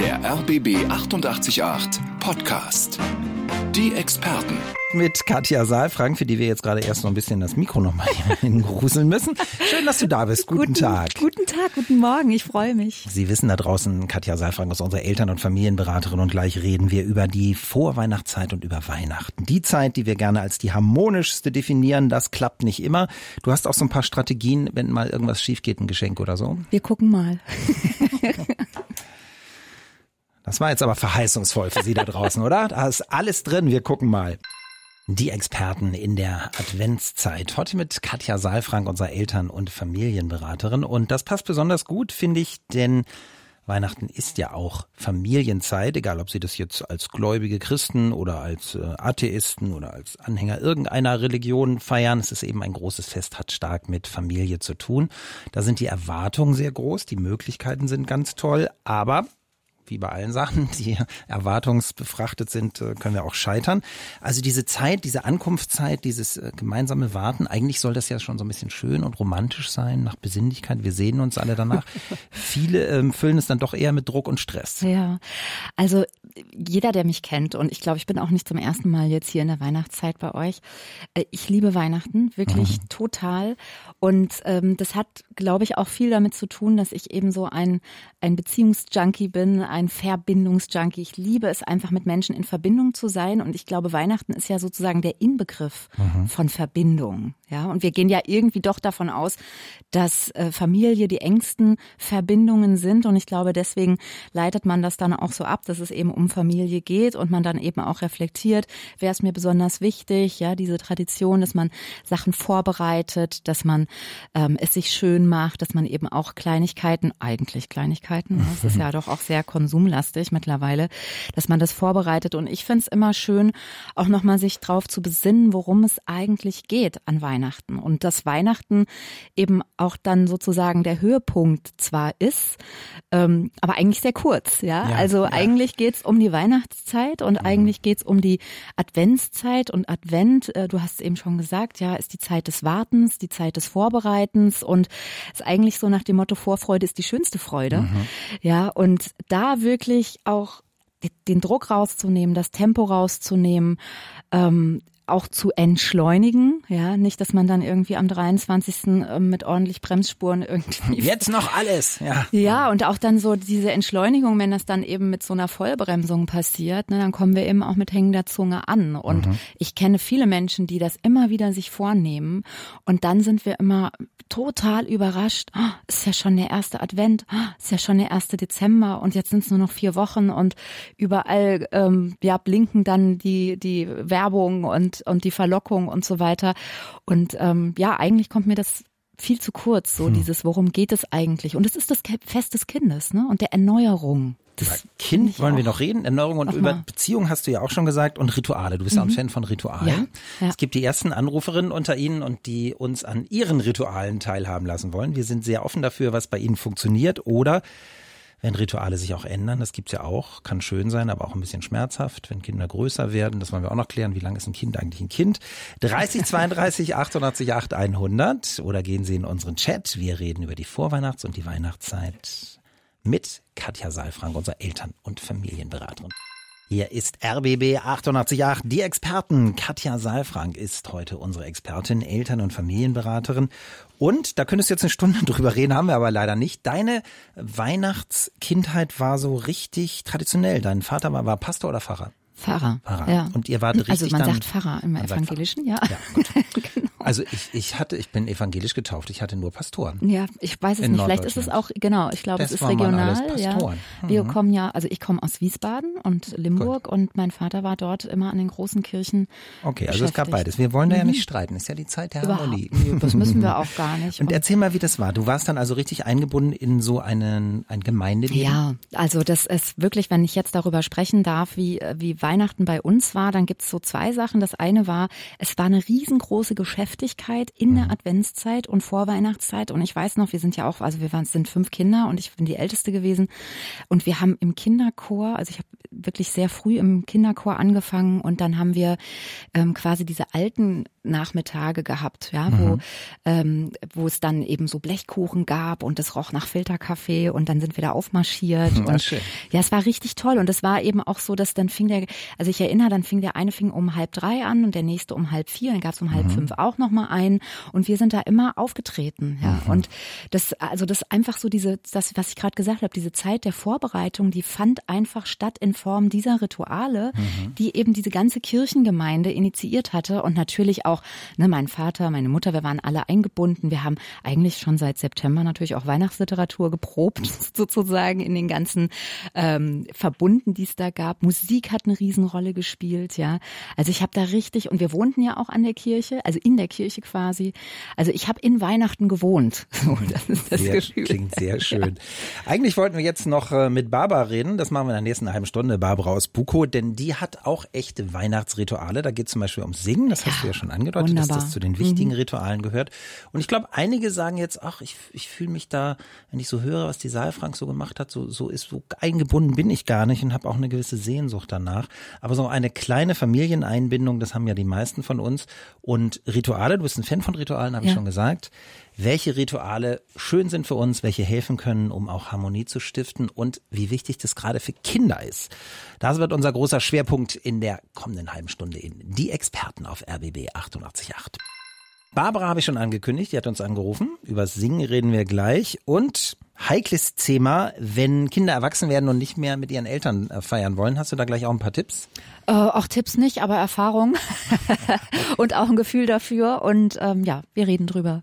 Der RBB 888 Podcast. Die Experten. Mit Katja Saalfrank, für die wir jetzt gerade erst noch ein bisschen das Mikro nochmal hingruseln müssen. Schön, dass du da bist. Guten, guten, Tag. Guten Tag, guten Morgen. Ich freue mich. Sie wissen da draußen, Katja Saalfrank ist unsere Eltern- und Familienberaterin und gleich reden wir über die Vorweihnachtszeit und über Weihnachten. Die Zeit, die wir gerne als die harmonischste definieren, das klappt nicht immer. Du hast auch so ein paar Strategien, wenn mal irgendwas schief geht, ein Geschenk oder so. Wir gucken mal. Das war jetzt aber verheißungsvoll für Sie da draußen, oder? Da ist alles drin. Wir gucken mal. Die Experten in der Adventszeit. Heute mit Katja Saalfrank, unserer Eltern- und Familienberaterin. Und das passt besonders gut, finde ich, denn Weihnachten ist ja auch Familienzeit, egal ob Sie das jetzt als gläubige Christen oder als äh, Atheisten oder als Anhänger irgendeiner Religion feiern. Es ist eben ein großes Fest, hat stark mit Familie zu tun. Da sind die Erwartungen sehr groß, die Möglichkeiten sind ganz toll, aber wie bei allen Sachen, die erwartungsbefrachtet sind, äh, können wir auch scheitern. Also diese Zeit, diese Ankunftszeit, dieses äh, gemeinsame Warten, eigentlich soll das ja schon so ein bisschen schön und romantisch sein, nach Besinnlichkeit. Wir sehen uns alle danach. Viele ähm, füllen es dann doch eher mit Druck und Stress. Ja, also jeder, der mich kennt, und ich glaube, ich bin auch nicht zum ersten Mal jetzt hier in der Weihnachtszeit bei euch. Äh, ich liebe Weihnachten, wirklich mhm. total. Und ähm, das hat, glaube ich, auch viel damit zu tun, dass ich eben so ein, ein Beziehungsjunkie bin, ein Verbindungsjunkie. Ich liebe es einfach mit Menschen in Verbindung zu sein und ich glaube, Weihnachten ist ja sozusagen der Inbegriff mhm. von Verbindung. Ja, und wir gehen ja irgendwie doch davon aus, dass äh, Familie die engsten Verbindungen sind und ich glaube, deswegen leitet man das dann auch so ab, dass es eben um Familie geht und man dann eben auch reflektiert, wer ist mir besonders wichtig, ja, diese Tradition, dass man Sachen vorbereitet, dass man ähm, es sich schön macht, dass man eben auch Kleinigkeiten, eigentlich Kleinigkeiten, ne, das ist ja doch auch sehr konsumlastig mittlerweile, dass man das vorbereitet und ich finde es immer schön, auch nochmal sich drauf zu besinnen, worum es eigentlich geht an Weihnachten. Und dass Weihnachten eben auch dann sozusagen der Höhepunkt zwar ist, ähm, aber eigentlich sehr kurz, ja. ja also ja. eigentlich geht's um die Weihnachtszeit und mhm. eigentlich geht's um die Adventszeit und Advent, äh, du hast es eben schon gesagt, ja, ist die Zeit des Wartens, die Zeit des Vorbereitens und ist eigentlich so nach dem Motto Vorfreude ist die schönste Freude, mhm. ja. Und da wirklich auch den Druck rauszunehmen, das Tempo rauszunehmen, ähm, auch zu entschleunigen, ja, nicht, dass man dann irgendwie am 23. Ähm, mit ordentlich Bremsspuren irgendwie. Jetzt noch alles, ja. Ja, und auch dann so diese Entschleunigung, wenn das dann eben mit so einer Vollbremsung passiert, ne, dann kommen wir eben auch mit hängender Zunge an. Und mhm. ich kenne viele Menschen, die das immer wieder sich vornehmen und dann sind wir immer total überrascht. Oh, ist ja schon der erste Advent, oh, ist ja schon der erste Dezember und jetzt sind es nur noch vier Wochen und überall ähm, ja blinken dann die die Werbung und und die Verlockung und so weiter. Und ähm, ja, eigentlich kommt mir das viel zu kurz, so hm. dieses, worum geht es eigentlich? Und es ist das Fest des Kindes, ne? Und der Erneuerung. Das über Kind wollen wir noch reden, Erneuerung und über Beziehungen hast du ja auch schon gesagt und Rituale. Du bist mhm. auch ein. Fan von Ritualen. Ja, ja. Es gibt die ersten Anruferinnen unter Ihnen und die uns an ihren Ritualen teilhaben lassen wollen. Wir sind sehr offen dafür, was bei Ihnen funktioniert oder wenn Rituale sich auch ändern, das gibt's ja auch, kann schön sein, aber auch ein bisschen schmerzhaft, wenn Kinder größer werden. Das wollen wir auch noch klären. Wie lange ist ein Kind eigentlich ein Kind? 30 32 88 8 100 oder gehen Sie in unseren Chat. Wir reden über die Vorweihnachts- und die Weihnachtszeit mit Katja Saalfrank, unserer Eltern- und Familienberaterin. Hier ist RBB 888. Die Experten. Katja Saalfrank ist heute unsere Expertin, Eltern- und Familienberaterin. Und da könntest du jetzt eine Stunde drüber reden, haben wir aber leider nicht. Deine Weihnachtskindheit war so richtig traditionell. Dein Vater war, war Pastor oder Pfarrer? Pfarrer. Pfarrer. Ja. Und ihr wart richtig Also man dann, sagt Pfarrer im Evangelischen, ja. ja genau. Also ich, ich hatte, ich bin evangelisch getauft, ich hatte nur Pastoren. Ja, ich weiß es nicht. Vielleicht ist es auch, genau, ich glaube, es ist regional. Ja. Mhm. Wir kommen ja, also ich komme aus Wiesbaden und Limburg Gut. und mein Vater war dort immer an den großen Kirchen. Okay, also es gab beides. Wir wollen da ja nicht mhm. streiten, ist ja die Zeit der Überhaupt. Harmonie. Das müssen wir auch gar nicht. Und erzähl mal, wie das war. Du warst dann also richtig eingebunden in so einen, ein Gemeindeleben? Ja, also das ist wirklich, wenn ich jetzt darüber sprechen darf, wie, wie Weihnachten bei uns war, dann gibt's so zwei Sachen. Das eine war, es war eine riesengroße Geschäftigkeit in der mhm. Adventszeit und Vorweihnachtszeit. Und ich weiß noch, wir sind ja auch, also wir waren, sind fünf Kinder und ich bin die älteste gewesen. Und wir haben im Kinderchor, also ich habe wirklich sehr früh im Kinderchor angefangen und dann haben wir ähm, quasi diese alten Nachmittage gehabt, ja, wo, mhm. ähm, wo es dann eben so Blechkuchen gab und es roch nach Filterkaffee und dann sind wir da aufmarschiert. Und, ja, es war richtig toll und es war eben auch so, dass dann fing der, also ich erinnere, dann fing der eine fing um halb drei an und der nächste um halb vier, dann gab es um halb mhm. fünf auch nochmal ein und wir sind da immer aufgetreten, ja. Mhm. Und das, also das einfach so diese, das, was ich gerade gesagt habe, diese Zeit der Vorbereitung, die fand einfach statt in Form dieser Rituale, mhm. die eben diese ganze Kirchengemeinde initiiert hatte und natürlich auch ne, mein Vater, meine Mutter, wir waren alle eingebunden. Wir haben eigentlich schon seit September natürlich auch Weihnachtsliteratur geprobt, sozusagen in den ganzen ähm, Verbunden, die es da gab. Musik hat eine Riesenrolle gespielt, ja. Also ich habe da richtig, und wir wohnten ja auch an der Kirche, also in der Kirche quasi. Also ich habe in Weihnachten gewohnt. So, das ist das sehr, Gefühl. Klingt sehr schön. Ja. Eigentlich wollten wir jetzt noch äh, mit Barbara reden. Das machen wir in der nächsten halben Stunde. Barbara aus Buko, denn die hat auch echte Weihnachtsrituale. Da geht zum Beispiel ums Singen. Das ja. hast du ja schon angedeutet Wunderbar. dass das zu den wichtigen mhm. Ritualen gehört. Und ich glaube, einige sagen jetzt, ach, ich, ich fühle mich da, wenn ich so höre, was die Saalfrank so gemacht hat, so, so ist, so eingebunden bin ich gar nicht und habe auch eine gewisse Sehnsucht danach. Aber so eine kleine Familieneinbindung, das haben ja die meisten von uns. Und Rituale, du bist ein Fan von Ritualen, habe ja. ich schon gesagt welche Rituale schön sind für uns, welche helfen können, um auch Harmonie zu stiften und wie wichtig das gerade für Kinder ist. Das wird unser großer Schwerpunkt in der kommenden halben Stunde in Die Experten auf RBB 888. Barbara habe ich schon angekündigt, die hat uns angerufen. Übers Singen reden wir gleich und heikles Thema, wenn Kinder erwachsen werden und nicht mehr mit ihren Eltern äh, feiern wollen. Hast du da gleich auch ein paar Tipps? Äh, auch Tipps nicht, aber Erfahrung und auch ein Gefühl dafür. Und ähm, ja, wir reden drüber.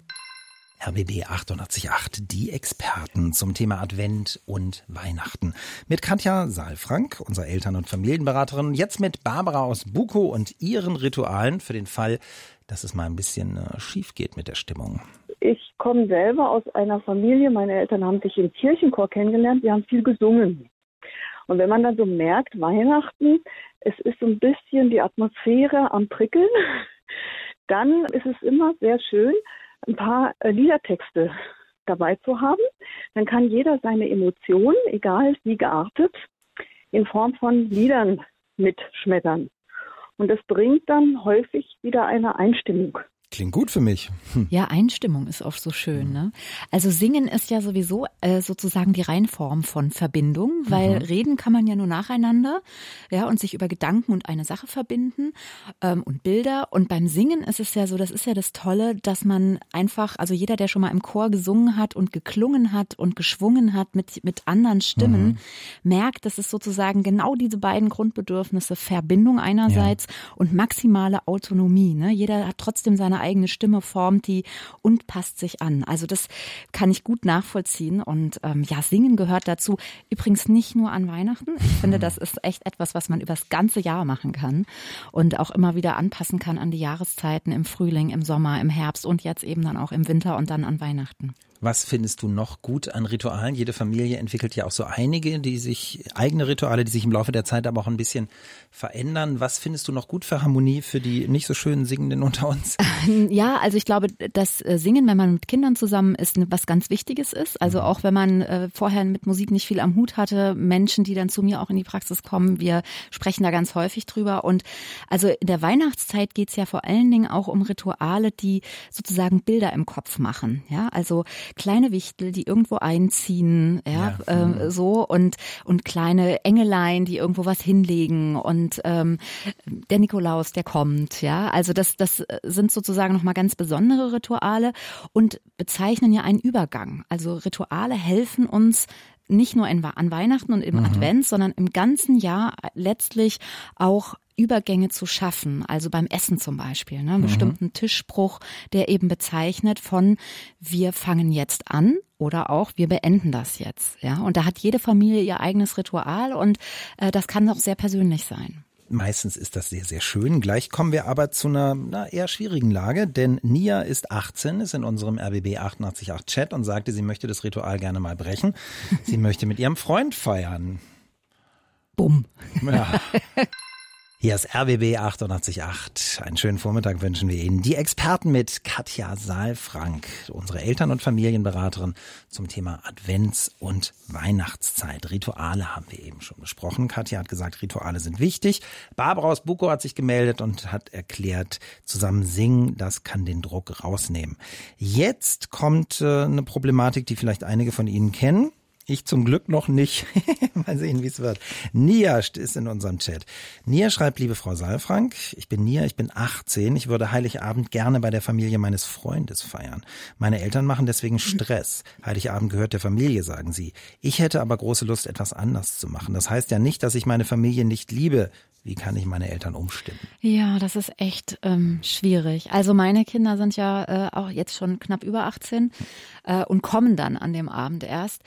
RBB 888, die Experten zum Thema Advent und Weihnachten. Mit Katja Saalfrank, unserer Eltern- und Familienberaterin, jetzt mit Barbara aus Buko und ihren Ritualen für den Fall, dass es mal ein bisschen äh, schief geht mit der Stimmung. Ich komme selber aus einer Familie, meine Eltern haben sich im Kirchenchor kennengelernt, wir haben viel gesungen. Und wenn man dann so merkt, Weihnachten, es ist so ein bisschen die Atmosphäre am Prickeln, dann ist es immer sehr schön, ein paar äh, Liedertexte dabei zu haben. Dann kann jeder seine Emotionen, egal wie geartet, in Form von Liedern mitschmettern. Und das bringt dann häufig wieder eine Einstimmung. Klingt gut für mich. Hm. Ja, Einstimmung ist oft so schön. Ne? Also singen ist ja sowieso äh, sozusagen die Reinform von Verbindung, weil mhm. reden kann man ja nur nacheinander, ja, und sich über Gedanken und eine Sache verbinden ähm, und Bilder. Und beim Singen ist es ja so, das ist ja das Tolle, dass man einfach, also jeder, der schon mal im Chor gesungen hat und geklungen hat und geschwungen hat mit mit anderen Stimmen, mhm. merkt, dass es sozusagen genau diese beiden Grundbedürfnisse Verbindung einerseits ja. und maximale Autonomie. Ne? Jeder hat trotzdem seine eigene Stimme, formt die und passt sich an. Also das kann ich gut nachvollziehen. Und ähm, ja, Singen gehört dazu. Übrigens nicht nur an Weihnachten. Ich finde, das ist echt etwas, was man übers ganze Jahr machen kann und auch immer wieder anpassen kann an die Jahreszeiten im Frühling, im Sommer, im Herbst und jetzt eben dann auch im Winter und dann an Weihnachten. Was findest du noch gut an Ritualen? Jede Familie entwickelt ja auch so einige, die sich, eigene Rituale, die sich im Laufe der Zeit aber auch ein bisschen verändern. Was findest du noch gut für Harmonie für die nicht so schönen Singenden unter uns? Ja, also ich glaube, das äh, Singen, wenn man mit Kindern zusammen ist, was ganz Wichtiges ist. Also mhm. auch wenn man äh, vorher mit Musik nicht viel am Hut hatte, Menschen, die dann zu mir auch in die Praxis kommen, wir sprechen da ganz häufig drüber. Und also in der Weihnachtszeit geht's ja vor allen Dingen auch um Rituale, die sozusagen Bilder im Kopf machen. Ja, also kleine Wichtel, die irgendwo einziehen, ja, ja äh, so und und kleine Engelein, die irgendwo was hinlegen und ähm, der Nikolaus, der kommt, ja. Also das das sind sozusagen noch mal ganz besondere Rituale und bezeichnen ja einen Übergang. Also Rituale helfen uns nicht nur an Weihnachten und im mhm. Advent, sondern im ganzen Jahr letztlich auch Übergänge zu schaffen, also beim Essen zum Beispiel, ne, einen mhm. bestimmten Tischspruch, der eben bezeichnet von wir fangen jetzt an oder auch wir beenden das jetzt, ja. Und da hat jede Familie ihr eigenes Ritual und äh, das kann auch sehr persönlich sein. Meistens ist das sehr, sehr schön. Gleich kommen wir aber zu einer na, eher schwierigen Lage, denn Nia ist 18, ist in unserem RBB 888 Chat und sagte, sie möchte das Ritual gerne mal brechen. Sie möchte mit ihrem Freund feiern. Bumm. Ja. Hier ist RBB 888. Einen schönen Vormittag wünschen wir Ihnen. Die Experten mit Katja Saalfrank, unsere Eltern- und Familienberaterin zum Thema Advents- und Weihnachtszeit. Rituale haben wir eben schon besprochen. Katja hat gesagt, Rituale sind wichtig. Barbara aus Buko hat sich gemeldet und hat erklärt, zusammen singen, das kann den Druck rausnehmen. Jetzt kommt äh, eine Problematik, die vielleicht einige von Ihnen kennen. Ich zum Glück noch nicht. Mal sehen, wie es wird. Nia ist in unserem Chat. Nia schreibt, liebe Frau Saalfrank, ich bin Nia, ich bin 18. Ich würde Heiligabend gerne bei der Familie meines Freundes feiern. Meine Eltern machen deswegen Stress. Heiligabend gehört der Familie, sagen sie. Ich hätte aber große Lust, etwas anders zu machen. Das heißt ja nicht, dass ich meine Familie nicht liebe. Wie kann ich meine Eltern umstimmen? Ja, das ist echt ähm, schwierig. Also meine Kinder sind ja äh, auch jetzt schon knapp über 18 äh, und kommen dann an dem Abend erst.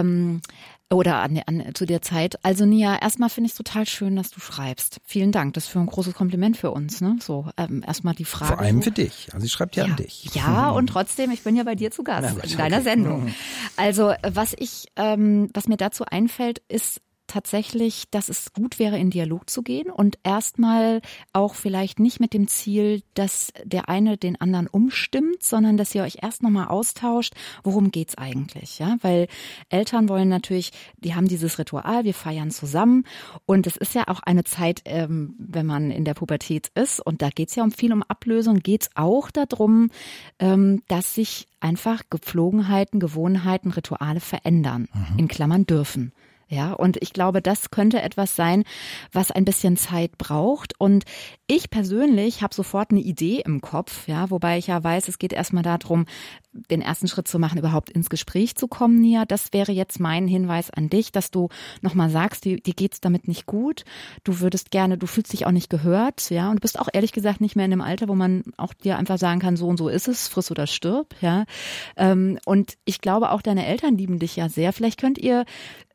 Ähm, oder an, an, zu der Zeit. Also Nia, erstmal finde ich es total schön, dass du schreibst. Vielen Dank, das ist für ein großes Kompliment für uns. Ne? So ähm, erstmal die Frage. Vor allem so. für dich. Also sie schreibt ja, ja an dich. Ja, und trotzdem, ich bin ja bei dir zu Gast Na, in deiner okay. Sendung. Also was ich, ähm, was mir dazu einfällt, ist tatsächlich, dass es gut wäre, in Dialog zu gehen und erstmal auch vielleicht nicht mit dem Ziel, dass der eine den anderen umstimmt, sondern dass ihr euch erst nochmal austauscht, worum geht's eigentlich, ja? Weil Eltern wollen natürlich, die haben dieses Ritual, wir feiern zusammen und es ist ja auch eine Zeit, ähm, wenn man in der Pubertät ist und da geht's ja um viel um Ablösung, geht's auch darum, ähm, dass sich einfach Gepflogenheiten, Gewohnheiten, Rituale verändern, in Klammern dürfen. Ja, und ich glaube, das könnte etwas sein, was ein bisschen Zeit braucht. Und ich persönlich habe sofort eine Idee im Kopf, ja, wobei ich ja weiß, es geht erstmal darum, den ersten Schritt zu machen, überhaupt ins Gespräch zu kommen, Nia. Das wäre jetzt mein Hinweis an dich, dass du nochmal sagst, dir, dir geht's damit nicht gut. Du würdest gerne, du fühlst dich auch nicht gehört, ja, und du bist auch ehrlich gesagt nicht mehr in dem Alter, wo man auch dir einfach sagen kann, so und so ist es, friss oder stirb, ja. Ähm, und ich glaube auch deine Eltern lieben dich ja sehr. Vielleicht könnt ihr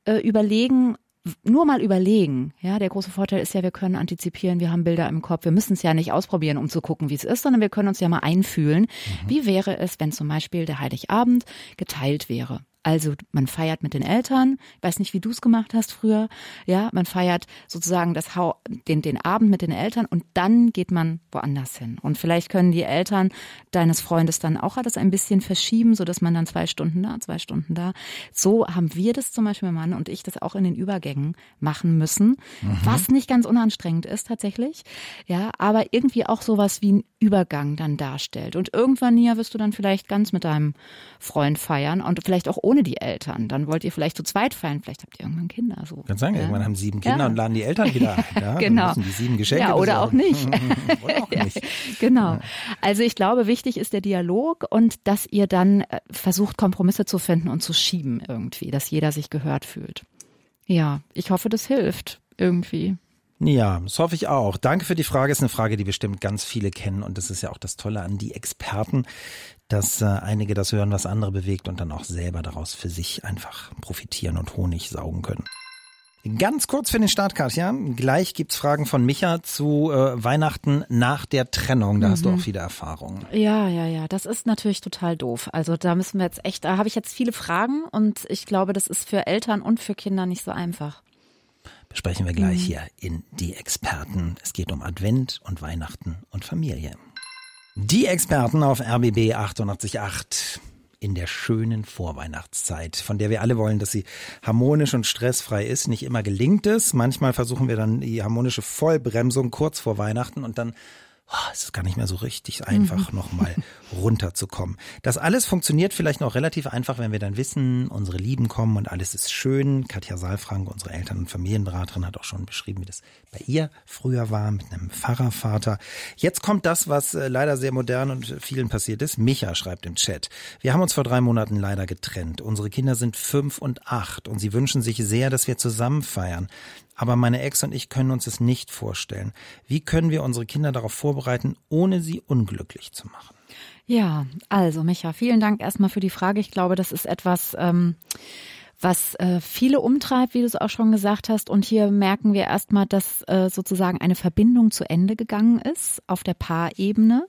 äh, überlegen, nur mal überlegen. Ja, der große Vorteil ist ja, wir können antizipieren, wir haben Bilder im Kopf. Wir müssen es ja nicht ausprobieren, um zu gucken, wie es ist, sondern wir können uns ja mal einfühlen. Wie wäre es, wenn zum Beispiel der Heiligabend geteilt wäre? Also man feiert mit den Eltern, ich weiß nicht, wie du es gemacht hast früher, ja, man feiert sozusagen das ha den, den Abend mit den Eltern und dann geht man woanders hin. Und vielleicht können die Eltern deines Freundes dann auch alles ein bisschen verschieben, so dass man dann zwei Stunden da, zwei Stunden da. So haben wir das zum Beispiel, mein Mann und ich, das auch in den Übergängen machen müssen, was nicht ganz unanstrengend ist tatsächlich, ja, aber irgendwie auch sowas wie ein Übergang dann darstellt. Und irgendwann hier wirst du dann vielleicht ganz mit deinem Freund feiern und vielleicht auch ohne die Eltern. Dann wollt ihr vielleicht zu zweit feiern, vielleicht habt ihr irgendwann Kinder. So. Kann sagen, ja. irgendwann haben sieben Kinder Ja. und laden die Eltern wieder ein. Ja, genau. Dann müssen die sieben Geschenke ja, oder auch besorgen. nicht. oder auch nicht. Genau. Also ich glaube, wichtig ist der Dialog und dass ihr dann äh, versucht, Kompromisse zu finden und zu schieben irgendwie, dass jeder sich gehört fühlt. Ja, ich hoffe, das hilft irgendwie. Ja, das hoffe ich auch. Danke für die Frage. Ist eine Frage, die bestimmt ganz viele kennen. Und das ist ja auch das Tolle an die Experten, dass äh, einige das hören, was andere bewegt und dann auch selber daraus für sich einfach profitieren und Honig saugen können. Ganz kurz für den Start, Katja. Gleich gibt's Fragen von Micha zu äh, Weihnachten nach der Trennung. Da hast du auch viele Erfahrungen. Ja, ja, ja, das ist natürlich total doof. Also da müssen wir jetzt echt, da habe ich jetzt viele Fragen und ich glaube, das ist für Eltern und für Kinder nicht so einfach. Besprechen wir gleich hier in Die Experten. Es geht um Advent und Weihnachten und Familie. Die Experten auf RBB 888 in der schönen Vorweihnachtszeit, von der wir alle wollen, dass sie harmonisch und stressfrei ist. Nicht immer gelingt es. Manchmal versuchen wir dann die harmonische Vollbremsung kurz vor Weihnachten und dann oh, es ist gar nicht mehr so richtig einfach, nochmal runterzukommen. Das alles funktioniert vielleicht noch relativ einfach, wenn wir dann wissen, unsere Lieben kommen und alles ist schön. Katja Saalfrank, unsere Eltern- und Familienberaterin, hat auch schon beschrieben, wie das bei ihr früher war mit einem Pfarrervater. Jetzt kommt das, was äh, leider sehr modern und vielen passiert ist. Micha schreibt im Chat. Wir haben uns vor drei Monaten leider getrennt. Unsere Kinder sind fünf und acht und sie wünschen sich sehr, dass wir zusammen feiern. Aber meine Ex und ich können uns es nicht vorstellen. Wie können wir unsere Kinder darauf vorbereiten, ohne sie unglücklich zu machen? Ja, also Micha, vielen Dank erstmal für die Frage. Ich glaube, das ist etwas, ähm, was äh, viele umtreibt, wie du es auch schon gesagt hast. Und hier merken wir erstmal, dass äh, sozusagen eine Verbindung zu Ende gegangen ist auf der Paarebene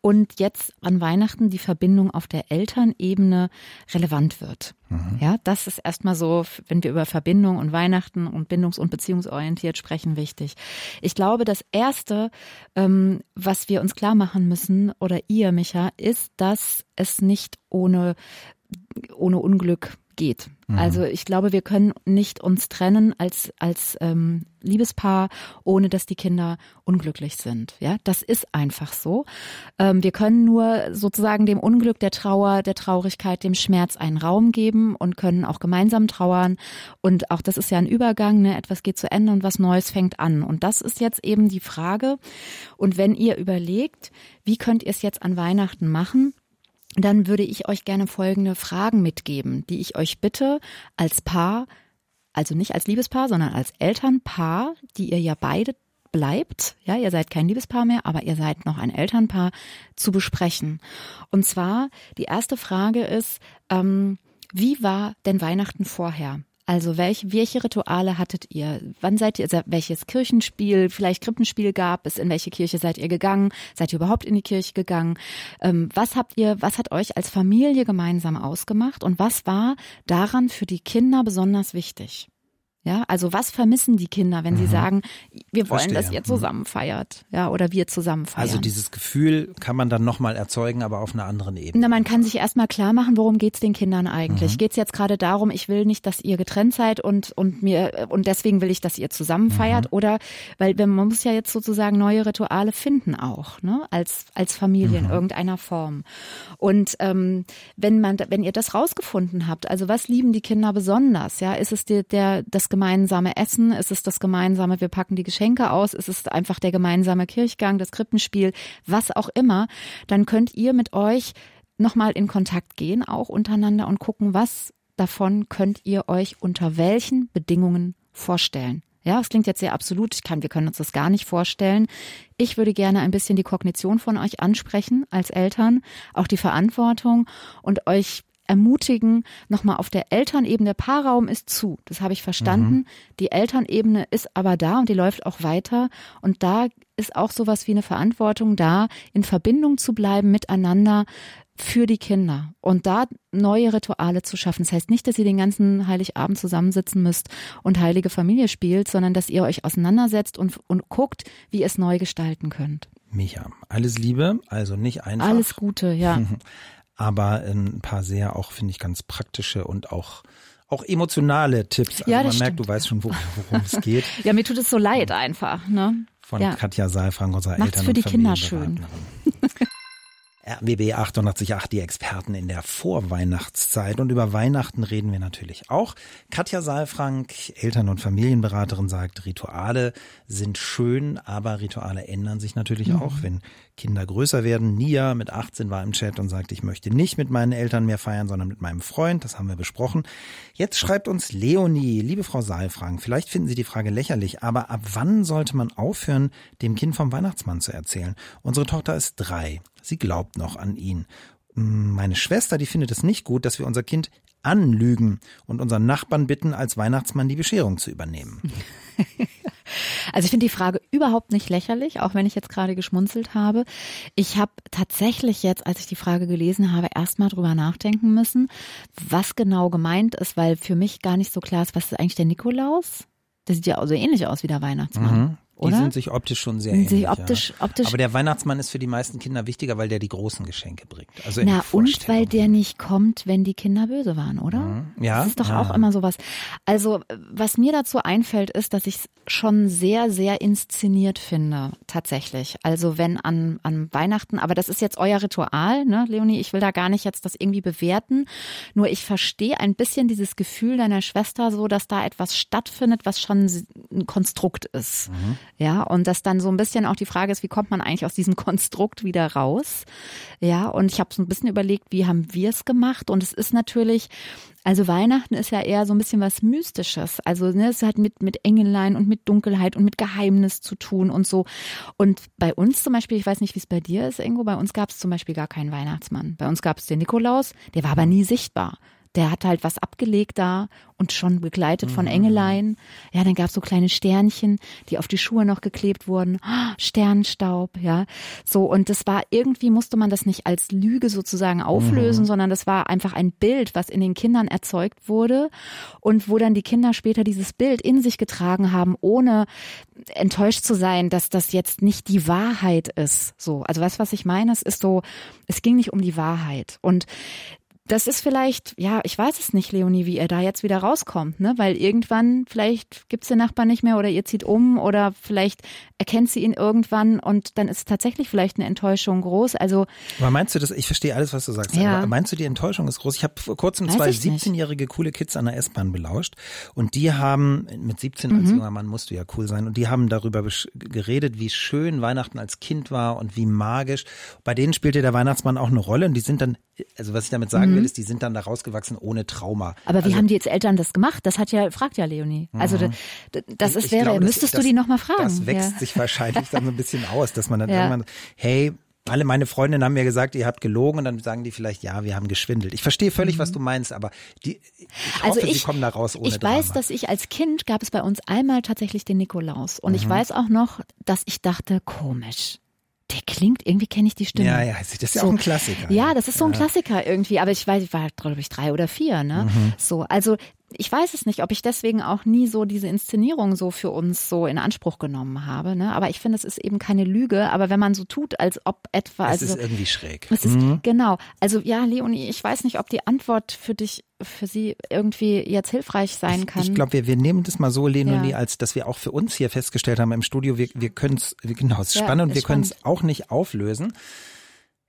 und jetzt an Weihnachten die Verbindung auf der Elternebene relevant wird. Mhm. Ja, das ist erstmal so, wenn wir über Verbindung und Weihnachten und bindungs- und beziehungsorientiert sprechen, wichtig. Ich glaube, das erste, ähm, was wir uns klar machen müssen, oder ihr, Micha, ist, dass es nicht ohne, ohne Unglück geht. Mhm. Also ich glaube, wir können nicht uns trennen als als ähm, Liebespaar, ohne dass die Kinder unglücklich sind. Ja, das ist einfach so. Ähm, wir können nur sozusagen dem Unglück, der Trauer, der Traurigkeit, dem Schmerz einen Raum geben und können auch gemeinsam trauern. Und auch das ist ja ein Übergang. Ne? Etwas geht zu Ende und was Neues fängt an. Und das ist jetzt eben die Frage. Und wenn ihr überlegt, wie könnt ihr es jetzt an Weihnachten machen? Dann würde ich euch gerne folgende Fragen mitgeben, die ich euch bitte als Paar, also nicht als Liebespaar, sondern als Elternpaar, die ihr ja beide bleibt, ja, ihr seid kein Liebespaar mehr, aber ihr seid noch ein Elternpaar, zu besprechen. Und zwar, die erste Frage ist, ähm, wie war denn Weihnachten vorher? Also welche, welche Rituale hattet ihr? Wann seid ihr, welches Kirchenspiel, vielleicht Krippenspiel gab es? In welche Kirche seid ihr gegangen? Seid ihr überhaupt in die Kirche gegangen? Ähm, was habt ihr, was hat euch als Familie gemeinsam ausgemacht? Und was war daran für die Kinder besonders wichtig? Ja, also was vermissen die Kinder, wenn mhm. sie sagen, wir wollen, Verstehe. dass ihr mhm. zusammen feiert, ja, oder wir zusammen feiern? Also dieses Gefühl kann man dann nochmal erzeugen, aber auf einer anderen Ebene. Na, man kann sich erstmal klar machen, worum geht's den Kindern eigentlich? Mhm. Geht's jetzt gerade darum, ich will nicht, dass ihr getrennt seid und und mir und deswegen will ich, dass ihr zusammen feiert mhm. oder weil man muss ja jetzt sozusagen neue Rituale finden auch, ne, als als Familie in mhm. irgendeiner Form. Und ähm, wenn man wenn ihr das rausgefunden habt, also was lieben die Kinder besonders? Ja, ist es der, der das gemeinsame Essen? Ist es das gemeinsame, wir packen die Geschenke aus? Ist es einfach der gemeinsame Kirchgang, das Krippenspiel, was auch immer? Dann könnt ihr mit euch nochmal in Kontakt gehen, auch untereinander und gucken, was davon könnt ihr euch unter welchen Bedingungen vorstellen. Ja, es klingt jetzt sehr absolut. Ich kann, wir können uns das gar nicht vorstellen. Ich würde gerne ein bisschen die Kognition von euch ansprechen als Eltern, auch die Verantwortung und euch ermutigen, nochmal auf der Elternebene, der Paarraum ist zu, das habe ich verstanden. Mhm. Die Elternebene ist aber da und die läuft auch weiter. Und da ist auch sowas wie eine Verantwortung da, in Verbindung zu bleiben miteinander für die Kinder und da neue Rituale zu schaffen. Das heißt nicht, dass ihr den ganzen Heiligabend zusammensitzen müsst und heilige Familie spielt, sondern dass ihr euch auseinandersetzt und, und guckt, wie ihr es neu gestalten könnt. Micha, alles Liebe, also nicht einfach. Alles Gute, ja. aber ein paar sehr auch, finde ich, ganz praktische und auch auch emotionale Tipps. Also ja, man merkt, du weißt schon, worum, worum es geht. Ja, mir tut es so leid einfach. Ne? Von ja. Katja Seifrank, unserer Macht's Eltern für die Kinder schön. RBB 888, die Experten in der Vorweihnachtszeit. Und über Weihnachten reden wir natürlich auch. Katja Saalfrank, Eltern- und Familienberaterin, sagt, Rituale sind schön, aber Rituale ändern sich natürlich mhm. auch, wenn Kinder größer werden. Nia mit 18 war im Chat und sagt, ich möchte nicht mit meinen Eltern mehr feiern, sondern mit meinem Freund. Das haben wir besprochen. Jetzt schreibt uns Leonie, liebe Frau Saalfrank, vielleicht finden Sie die Frage lächerlich, aber ab wann sollte man aufhören, dem Kind vom Weihnachtsmann zu erzählen? Unsere Tochter ist drei. Sie glaubt noch an ihn. Meine Schwester, die findet es nicht gut, dass wir unser Kind anlügen und unseren Nachbarn bitten, als Weihnachtsmann die Bescherung zu übernehmen. Also ich finde die Frage überhaupt nicht lächerlich, auch wenn ich jetzt gerade geschmunzelt habe. Ich habe tatsächlich jetzt, als ich die Frage gelesen habe, erstmal drüber nachdenken müssen, was genau gemeint ist, weil für mich gar nicht so klar ist, was ist eigentlich der Nikolaus? Der sieht ja auch so ähnlich aus wie der Weihnachtsmann. Mhm. Oder? Die sind sich optisch schon sehr ähnlich. Sich optisch, ja. optisch. Aber der Weihnachtsmann ist für die meisten Kinder wichtiger, weil der die großen Geschenke bringt. Also Na und weil der nicht kommt, wenn die Kinder böse waren, oder? Mhm. Ja. Das ist doch ja. auch immer sowas. Also was mir dazu einfällt, ist, dass ich es schon sehr, sehr inszeniert finde, tatsächlich. Also wenn an, an Weihnachten, aber das ist jetzt euer Ritual, ne, Leonie? Ich will da gar nicht jetzt das irgendwie bewerten. Nur ich verstehe ein bisschen dieses Gefühl deiner Schwester so, dass da etwas stattfindet, was schon ein Konstrukt ist. Mhm. Ja, und dass dann so ein bisschen auch die Frage ist, wie kommt man eigentlich aus diesem Konstrukt wieder raus? Ja, und ich habe so ein bisschen überlegt, wie haben wir es gemacht? Und es ist natürlich, also Weihnachten ist ja eher so ein bisschen was Mystisches. Also ne, es hat mit, mit Engelein und mit Dunkelheit und mit Geheimnis zu tun und so. Und bei uns zum Beispiel, ich weiß nicht, wie es bei dir ist, Ingo, bei uns gab es zum Beispiel gar keinen Weihnachtsmann. Bei uns gab es den Nikolaus, der war aber nie sichtbar. Der hat halt was abgelegt da und schon begleitet von mhm. Engelein. Ja, dann gab's so kleine Sternchen, die auf die Schuhe noch geklebt wurden. Sternstaub, ja. So, und das war irgendwie musste man das nicht als Lüge sozusagen auflösen, mhm. sondern das war einfach ein Bild, was in den Kindern erzeugt wurde und wo dann die Kinder später dieses Bild in sich getragen haben, ohne enttäuscht zu sein, dass das jetzt nicht die Wahrheit ist. So, also was, was ich meine, es ist so, es ging nicht um die Wahrheit. Und das ist vielleicht, ja, ich weiß es nicht, Leonie, wie er da jetzt wieder rauskommt, ne? Weil irgendwann, vielleicht gibt's den Nachbarn nicht mehr oder ihr zieht um oder vielleicht erkennt sie ihn irgendwann und dann ist tatsächlich vielleicht eine Enttäuschung groß. Also Aber meinst du das, ich verstehe alles, was du sagst, ja. aber meinst du, die Enttäuschung ist groß? Ich habe vor kurzem zwei 17-jährige coole Kids an der S-Bahn belauscht und die haben, mit 17 als mhm. junger Mann musst du ja cool sein, und die haben darüber geredet, wie schön Weihnachten als Kind war und wie magisch. Bei denen spielte der Weihnachtsmann auch eine Rolle und die sind dann, also was ich damit sagen mhm will, ist, die sind dann da rausgewachsen ohne Trauma. Aber wie also, haben die jetzt Eltern das gemacht? Das hat ja, fragt ja Leonie. Also mhm. das ist, wäre, glaube, müsstest das, du die nochmal fragen. Das wächst ja. sich wahrscheinlich dann so ein bisschen aus, dass man dann ja. irgendwann, hey, alle meine Freundinnen haben mir gesagt, ihr habt gelogen und dann sagen die vielleicht, ja, wir haben geschwindelt. Ich verstehe völlig, mhm. was du meinst, aber die, ich also hoffe, ich, sie kommen da raus ohne Ich weiß, Drama. dass ich als Kind gab es bei uns einmal tatsächlich den Nikolaus und mhm. ich weiß auch noch, dass ich dachte, komisch der klingt, irgendwie kenne ich die Stimme. Ja, ja, das ist ja so, auch ein Klassiker. Ja, das ist so ein Klassiker irgendwie, aber ich weiß, ich war, glaube ich, drei oder vier, ne? Mhm. So, also ich weiß es nicht, ob ich deswegen auch nie so diese Inszenierung so für uns so in Anspruch genommen habe. Ne? Aber ich finde, es ist eben keine Lüge. Aber wenn man so tut, als ob etwa. Es also, ist irgendwie schräg. Es ist, mhm. Genau. Also ja, Leonie, ich weiß nicht, ob die Antwort für dich, für sie irgendwie jetzt hilfreich sein kann. Ich, ich glaube, wir, wir nehmen das mal so, Leonie, ja. als dass wir auch für uns hier festgestellt haben im Studio, wir, wir können es, genau, es ist ja, spannend und wir können es auch nicht auflösen.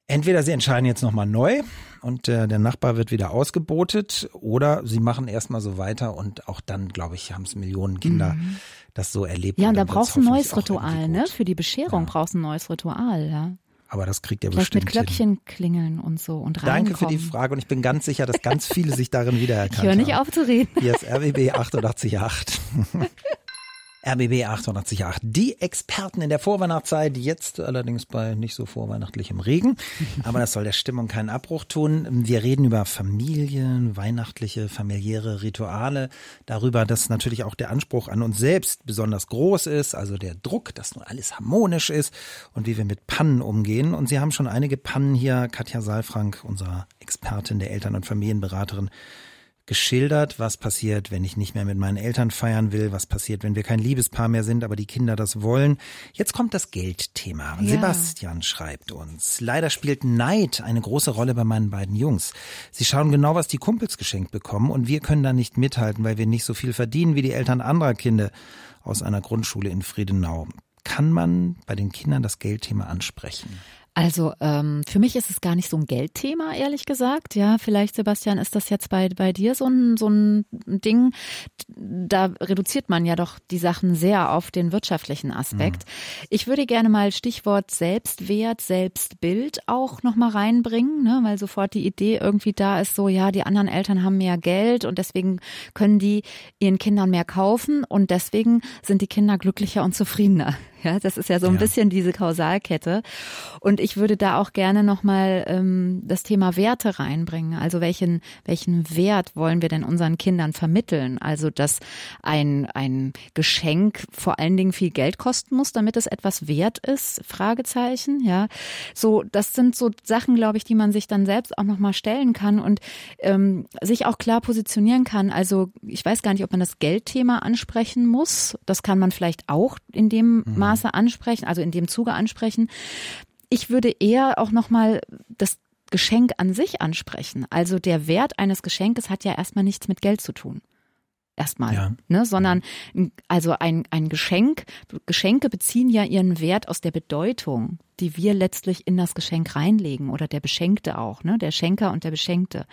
Entweder sie entscheiden jetzt nochmal neu und äh, der Nachbar wird wieder ausgebotet oder sie machen erstmal so weiter und auch dann, glaube ich, haben es Millionen Kinder mhm. das so erlebt. Ja, und da brauchst du ein neues Ritual, ne? Für die Bescherung ja. brauchst du ein neues Ritual, ja. Aber das kriegt ihr Vielleicht bestimmt mit Glöckchen hin. klingeln und so und reinkommen. Danke für die Frage und ich bin ganz sicher, dass ganz viele sich darin wiedererkannt haben. Ich höre nicht auf zu reden. Hier ist RWB 888. RBB 888. Die Experten in der Vorweihnachtszeit, jetzt allerdings bei nicht so vorweihnachtlichem Regen. Aber das soll der Stimmung keinen Abbruch tun. Wir reden über Familien, weihnachtliche, familiäre Rituale, darüber, dass natürlich auch der Anspruch an uns selbst besonders groß ist, also der Druck, dass nun alles harmonisch ist und wie wir mit Pannen umgehen. Und Sie haben schon einige Pannen hier, Katja Saalfrank, unserer Expertin der Eltern- und Familienberaterin, geschildert, was passiert, wenn ich nicht mehr mit meinen Eltern feiern will, was passiert, wenn wir kein Liebespaar mehr sind, aber die Kinder das wollen. Jetzt kommt das Geldthema. Ja. Sebastian schreibt uns, leider spielt Neid eine große Rolle bei meinen beiden Jungs. Sie schauen genau, was die Kumpels geschenkt bekommen und wir können da nicht mithalten, weil wir nicht so viel verdienen wie die Eltern anderer Kinder aus einer Grundschule in Friedenau. Kann man bei den Kindern das Geldthema ansprechen? Also ähm, für mich ist es gar nicht so ein Geldthema, ehrlich gesagt. Ja, vielleicht, Sebastian, ist das jetzt bei, bei dir so ein, so ein Ding. Da reduziert man ja doch die Sachen sehr auf den wirtschaftlichen Aspekt. Mhm. Ich würde gerne mal Stichwort Selbstwert, Selbstbild auch nochmal reinbringen, ne? weil sofort die Idee irgendwie da ist, so ja, die anderen Eltern haben mehr Geld und deswegen können die ihren Kindern mehr kaufen und deswegen sind die Kinder glücklicher und zufriedener. Ja, das ist ja so ein ja. bisschen diese Kausalkette. Und ich würde da auch gerne nochmal ähm, das Thema Werte reinbringen. Also welchen, welchen Wert wollen wir denn unseren Kindern vermitteln? Also, dass ein, ein Geschenk vor allen Dingen viel Geld kosten muss, damit es etwas wert ist? Fragezeichen, ja. So, das sind so Sachen, glaube ich, die man sich dann selbst auch nochmal stellen kann und ähm, sich auch klar positionieren kann. Also, ich weiß gar nicht, ob man das Geldthema ansprechen muss. Das kann man vielleicht auch in dem mhm. Maße ansprechen, also in dem Zuge ansprechen. Ich würde eher auch nochmal das Geschenk an sich ansprechen. Also der Wert eines Geschenkes hat ja erstmal nichts mit Geld zu tun. Erstmal, ja. ne, sondern also ein, ein Geschenk, Geschenke beziehen ja ihren Wert aus der Bedeutung, die wir letztlich in das Geschenk reinlegen oder der Beschenkte auch, ne, der Schenker und der Beschenkte.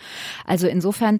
Also insofern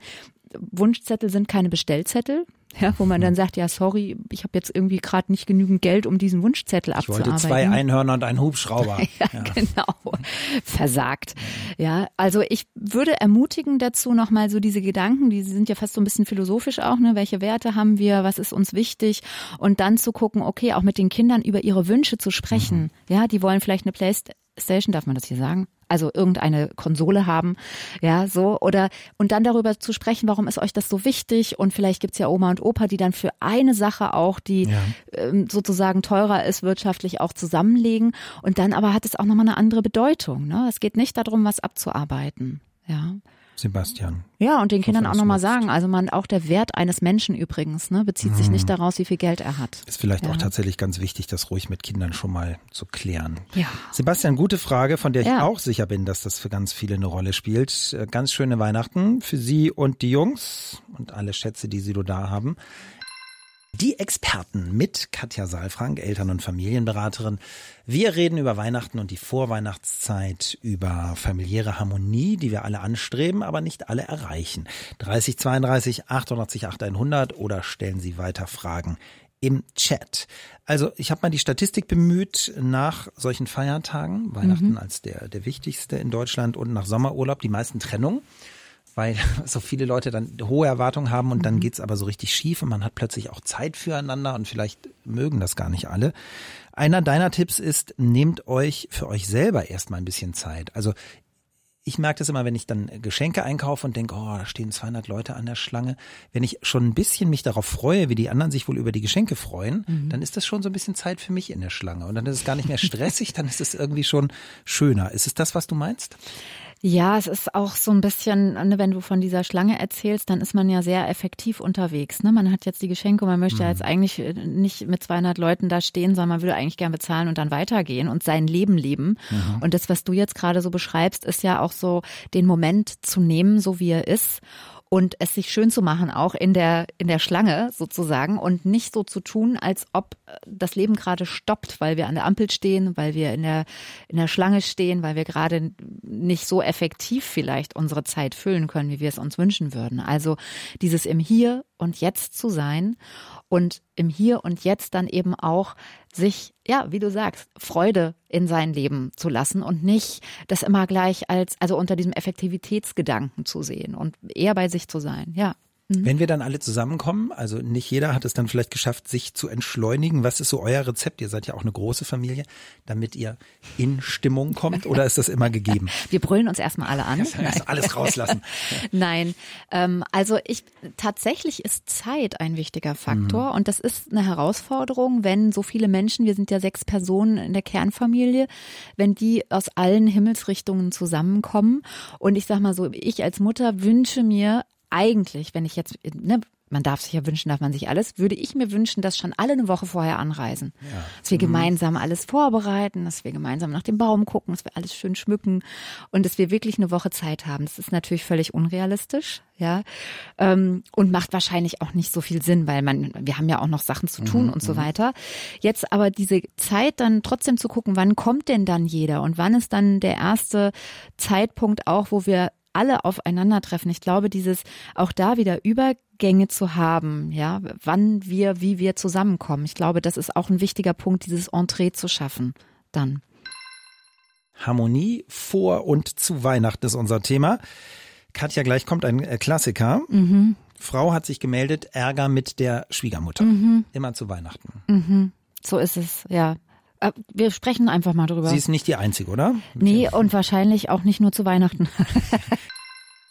Wunschzettel sind keine Bestellzettel, ja, wo man dann sagt, ja, sorry, ich habe jetzt irgendwie gerade nicht genügend Geld, um diesen Wunschzettel ich abzuarbeiten. Ich wollte zwei Einhörner und einen Hubschrauber. ja, ja, genau. Versagt. Ja, also ich würde ermutigen dazu nochmal so diese Gedanken, die sind ja fast so ein bisschen philosophisch auch, ne? Welche Werte haben wir? Was ist uns wichtig? Und dann zu gucken, okay, auch mit den Kindern über ihre Wünsche zu sprechen. Mhm. Ja, die wollen vielleicht eine Playstation, darf man das hier sagen? Also irgendeine Konsole haben, ja, so oder und dann darüber zu sprechen, warum ist euch das so wichtig und vielleicht gibt's ja Oma und Opa, die dann für eine Sache auch, die ja. ähm, sozusagen teurer ist, wirtschaftlich auch zusammenlegen und dann aber hat es auch nochmal eine andere Bedeutung. Ne? Es geht nicht darum, was abzuarbeiten. Ja. Sebastian. Ja, und den Kindern auch nochmal sagen, also man, auch der Wert eines Menschen übrigens, ne, bezieht mhm. sich nicht daraus, wie viel Geld er hat. Ist vielleicht ja. auch tatsächlich ganz wichtig, das ruhig mit Kindern schon mal zu klären. Ja. Sebastian, gute Frage, von der ich ja. auch sicher bin, dass das für ganz viele eine Rolle spielt. Äh, ganz schöne Weihnachten für Sie und die Jungs und alle Schätze, die Sie da haben. Die Experten mit Katja Saalfrank, Eltern- und Familienberaterin. Wir reden über Weihnachten und die Vorweihnachtszeit, über familiäre Harmonie, die wir alle anstreben, aber nicht alle erreichen. 30 32 880 100 oder stellen Sie weiter Fragen im Chat. Also ich habe mal die Statistik bemüht nach solchen Feiertagen, Weihnachten mhm. als der, der wichtigste in Deutschland und nach Sommerurlaub die meisten Trennungen weil so viele Leute dann hohe Erwartungen haben und dann mhm. geht's aber so richtig schief und man hat plötzlich auch Zeit füreinander und vielleicht mögen das gar nicht alle. Einer deiner Tipps ist, nehmt euch für euch selber erstmal ein bisschen Zeit. Also ich merke das immer, wenn ich dann Geschenke einkaufe und denke, oh, da stehen 200 Leute an der Schlange. Wenn ich schon ein bisschen mich darauf freue, wie die anderen sich wohl über die Geschenke freuen, mhm. dann ist das schon so ein bisschen Zeit für mich in der Schlange. Und dann ist es gar nicht mehr stressig, dann ist es irgendwie schon schöner. Ist es das, was du meinst? Ja, es ist auch so ein bisschen, ne, wenn du von dieser Schlange erzählst, dann ist man ja sehr effektiv unterwegs. Ne? Man hat jetzt die Geschenke man möchte ja mhm. jetzt eigentlich äh, nicht mit 200 Leuten da stehen, sondern man würde eigentlich gern bezahlen und dann weitergehen und sein Leben leben. Mhm. Und das, was du jetzt gerade so beschreibst, ist ja auch so, den Moment zu nehmen, so wie er ist und es sich schön zu machen, auch in der, in der Schlange sozusagen und nicht so zu tun, als ob das Leben gerade stoppt, weil wir an der Ampel stehen, weil wir in der, in der Schlange stehen, weil wir gerade nicht so effektiv vielleicht unsere Zeit füllen können, wie wir es uns wünschen würden. Also dieses im Hier und Jetzt zu sein und im Hier und Jetzt dann eben auch sich, ja, wie du sagst, Freude in sein Leben zu lassen und nicht das immer gleich als, also unter diesem Effektivitätsgedanken zu sehen und eher bei sich zu sein, ja. Mhm. Wenn wir dann alle zusammenkommen, also nicht jeder hat es dann vielleicht geschafft, sich zu entschleunigen. Was ist so euer Rezept? Ihr seid ja auch eine große Familie, damit ihr in Stimmung kommt oder ist das immer gegeben? Wir brüllen uns erstmal alle an. Das heißt, alles rauslassen. Nein, ähm, also ich tatsächlich ist Zeit ein wichtiger Faktor mhm. und das ist eine Herausforderung, wenn so viele Menschen, wir sind ja sechs Personen in der Kernfamilie, wenn die aus allen Himmelsrichtungen zusammenkommen und ich sag mal so, ich als Mutter wünsche mir eigentlich, wenn ich jetzt, ne, man darf sich ja wünschen, darf man sich alles, würde ich mir wünschen, dass schon alle eine Woche vorher anreisen. Ja. Dass wir mhm. gemeinsam alles vorbereiten, dass wir gemeinsam nach dem Baum gucken, dass wir alles schön schmücken und dass wir wirklich eine Woche Zeit haben. Das ist natürlich völlig unrealistisch, ja, ähm, und macht wahrscheinlich auch nicht so viel Sinn, weil man, wir haben ja auch noch Sachen zu tun mhm. und so mhm. weiter. Jetzt aber diese Zeit dann trotzdem zu gucken, wann kommt denn dann jeder und wann ist dann der erste Zeitpunkt auch, wo wir alle aufeinandertreffen. Ich glaube, dieses auch da wieder Übergänge zu haben, ja, wann wir, wie wir zusammenkommen. Ich glaube, das ist auch ein wichtiger Punkt, dieses Entree zu schaffen. Dann. Harmonie vor und zu Weihnachten ist unser Thema. Katja, gleich kommt ein äh, Klassiker. Mhm. Frau hat sich gemeldet, Ärger mit der Schwiegermutter. Mhm. Immer zu Weihnachten. Mhm. So ist es, ja. Äh, wir sprechen einfach mal drüber. Sie ist nicht die Einzige, oder? Nee, und wahrscheinlich auch nicht nur zu Weihnachten.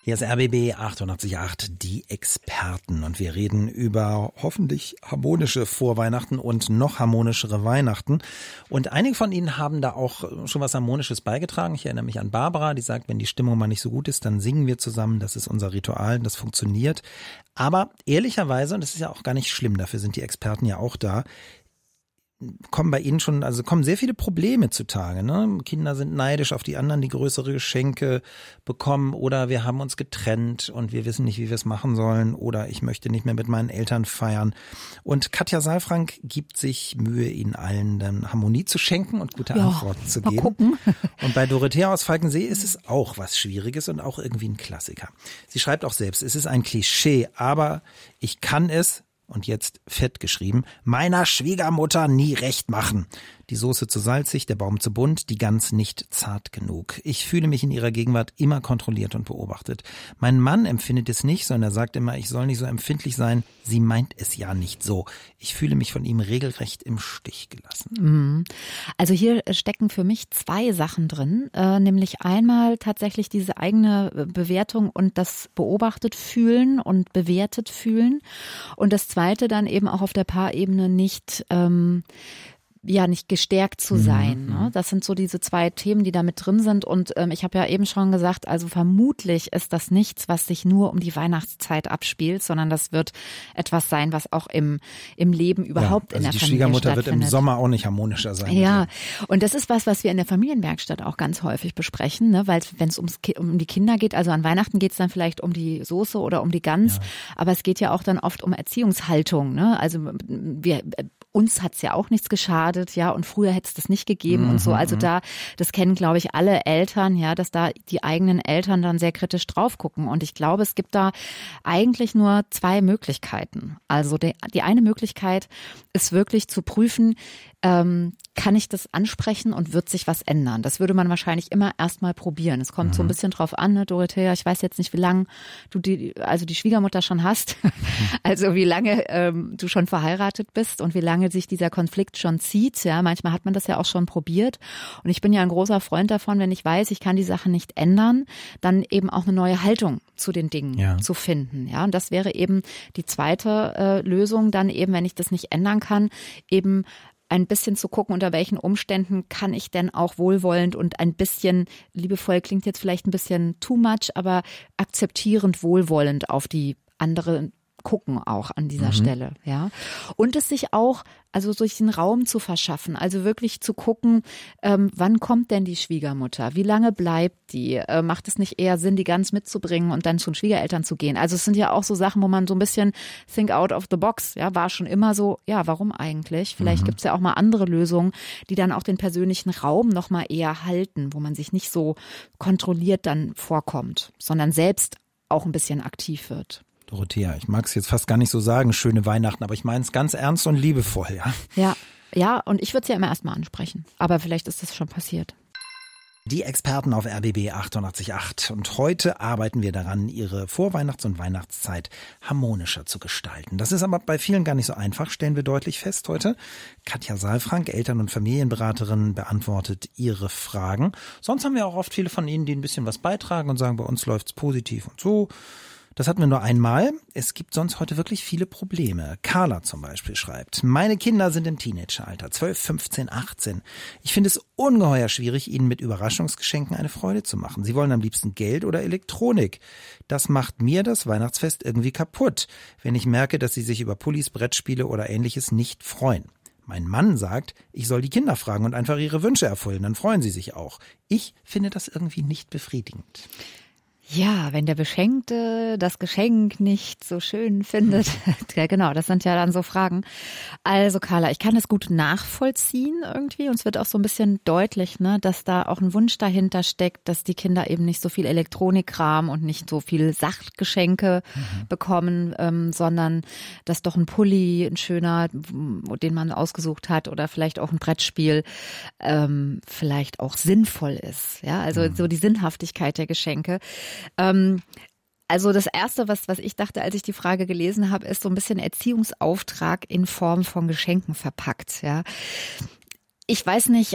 Hier ist RBB 888, die Experten. Und wir reden über hoffentlich harmonische Vorweihnachten und noch harmonischere Weihnachten. Und einige von Ihnen haben da auch schon was Harmonisches beigetragen. Ich erinnere mich an Barbara, die sagt, wenn die Stimmung mal nicht so gut ist, dann singen wir zusammen. Das ist unser Ritual, das funktioniert. Aber ehrlicherweise, und das ist ja auch gar nicht schlimm, dafür sind die Experten ja auch da, kommen bei ihnen schon, also kommen sehr viele Probleme zutage. Ne? Kinder sind neidisch auf die anderen, die größere Geschenke bekommen oder wir haben uns getrennt und wir wissen nicht, wie wir es machen sollen oder ich möchte nicht mehr mit meinen Eltern feiern. Und Katja Saalfrank gibt sich Mühe, ihnen allen dann Harmonie zu schenken und gute ja, Antworten zu geben. Gucken. Und bei Dorothea aus Falkensee ist es auch was Schwieriges und auch irgendwie ein Klassiker. Sie schreibt auch selbst, es ist ein Klischee, aber ich kann es und jetzt fett geschrieben, meiner Schwiegermutter nie recht machen. Die Soße zu salzig, der Baum zu bunt, die Gans nicht zart genug. Ich fühle mich in ihrer Gegenwart immer kontrolliert und beobachtet. Mein Mann empfindet es nicht, sondern er sagt immer, ich soll nicht so empfindlich sein. Sie meint es ja nicht so. Ich fühle mich von ihm regelrecht im Stich gelassen. Mhm. Also hier stecken für mich zwei Sachen drin, äh, nämlich einmal tatsächlich diese eigene Bewertung und das beobachtet fühlen und bewertet fühlen und das zweite dann eben auch auf der Paarebene nicht ähm, ja nicht gestärkt zu sein. Mhm. Ne? Das sind so diese zwei Themen, die da mit drin sind. Und ähm, ich habe ja eben schon gesagt, also vermutlich ist das nichts, was sich nur um die Weihnachtszeit abspielt, sondern das wird etwas sein, was auch im, im Leben überhaupt ja, also in der die Familie Schwiegermutter wird im Sommer auch nicht harmonischer sein. Ja, und das ist was, was wir in der Familienwerkstatt auch ganz häufig besprechen, ne? weil wenn es um die Kinder geht, also an Weihnachten geht es dann vielleicht um die Soße oder um die Gans, ja. aber es geht ja auch dann oft um Erziehungshaltung. Ne? Also wir uns hat's ja auch nichts geschadet, ja, und früher hätte es das nicht gegeben mhm, und so. Also mhm. da, das kennen, glaube ich, alle Eltern, ja, dass da die eigenen Eltern dann sehr kritisch drauf gucken. Und ich glaube, es gibt da eigentlich nur zwei Möglichkeiten. Also die, die eine Möglichkeit ist wirklich zu prüfen, ähm, kann ich das ansprechen und wird sich was ändern? Das würde man wahrscheinlich immer erstmal probieren. Es kommt mhm. so ein mhm. bisschen drauf an, ne, Dorothea, ich weiß jetzt nicht, wie lange du die, also die Schwiegermutter schon hast, also wie lange ähm, du schon verheiratet bist und wie lange sich dieser Konflikt schon zieht. Ja, manchmal hat man das ja auch schon probiert. Und ich bin ja ein großer Freund davon, wenn ich weiß, ich kann die Sache nicht ändern, dann eben auch eine neue Haltung zu den Dingen ja. zu finden. Ja, und das wäre eben die zweite äh, Lösung, dann eben, wenn ich das nicht ändern kann, eben ein bisschen zu gucken, unter welchen Umständen kann ich denn auch wohlwollend und ein bisschen liebevoll klingt jetzt vielleicht ein bisschen too much, aber akzeptierend wohlwollend auf die andere gucken auch an dieser mhm. Stelle, ja. Und es sich auch, also durch den Raum zu verschaffen, also wirklich zu gucken, ähm, wann kommt denn die Schwiegermutter? Wie lange bleibt die? Äh, macht es nicht eher Sinn, die ganz mitzubringen und dann zu den Schwiegereltern zu gehen? Also es sind ja auch so Sachen, wo man so ein bisschen think out of the box, ja, war schon immer so, ja, warum eigentlich? Vielleicht mhm. gibt es ja auch mal andere Lösungen, die dann auch den persönlichen Raum nochmal eher halten, wo man sich nicht so kontrolliert dann vorkommt, sondern selbst auch ein bisschen aktiv wird. Dorothea, ich mag es jetzt fast gar nicht so sagen, schöne Weihnachten, aber ich meine es ganz ernst und liebevoll, ja. Ja, ja, und ich würde es ja immer erstmal ansprechen. Aber vielleicht ist das schon passiert. Die Experten auf RBB 888. Und heute arbeiten wir daran, ihre Vorweihnachts- und Weihnachtszeit harmonischer zu gestalten. Das ist aber bei vielen gar nicht so einfach, stellen wir deutlich fest heute. Katja Saalfrank, Eltern- und Familienberaterin, beantwortet ihre Fragen. Sonst haben wir auch oft viele von Ihnen, die ein bisschen was beitragen und sagen, bei uns läuft's positiv und so. Das hatten wir nur einmal. Es gibt sonst heute wirklich viele Probleme. Carla zum Beispiel schreibt, meine Kinder sind im Teenageralter, 12, 15, 18. Ich finde es ungeheuer schwierig, ihnen mit Überraschungsgeschenken eine Freude zu machen. Sie wollen am liebsten Geld oder Elektronik. Das macht mir das Weihnachtsfest irgendwie kaputt, wenn ich merke, dass sie sich über Pullis, Brettspiele oder ähnliches nicht freuen. Mein Mann sagt, ich soll die Kinder fragen und einfach ihre Wünsche erfüllen, dann freuen sie sich auch. Ich finde das irgendwie nicht befriedigend. Ja, wenn der Beschenkte das Geschenk nicht so schön findet. ja, genau, das sind ja dann so Fragen. Also Carla, ich kann das gut nachvollziehen irgendwie und es wird auch so ein bisschen deutlich, ne, dass da auch ein Wunsch dahinter steckt, dass die Kinder eben nicht so viel Elektronikkram und nicht so viel Sachgeschenke mhm. bekommen, ähm, sondern dass doch ein Pulli, ein schöner, den man ausgesucht hat oder vielleicht auch ein Brettspiel ähm, vielleicht auch sinnvoll ist. Ja, also mhm. so die Sinnhaftigkeit der Geschenke. Ähm, also das erste, was, was ich dachte, als ich die Frage gelesen habe, ist so ein bisschen Erziehungsauftrag in Form von Geschenken verpackt. Ja, ich weiß nicht,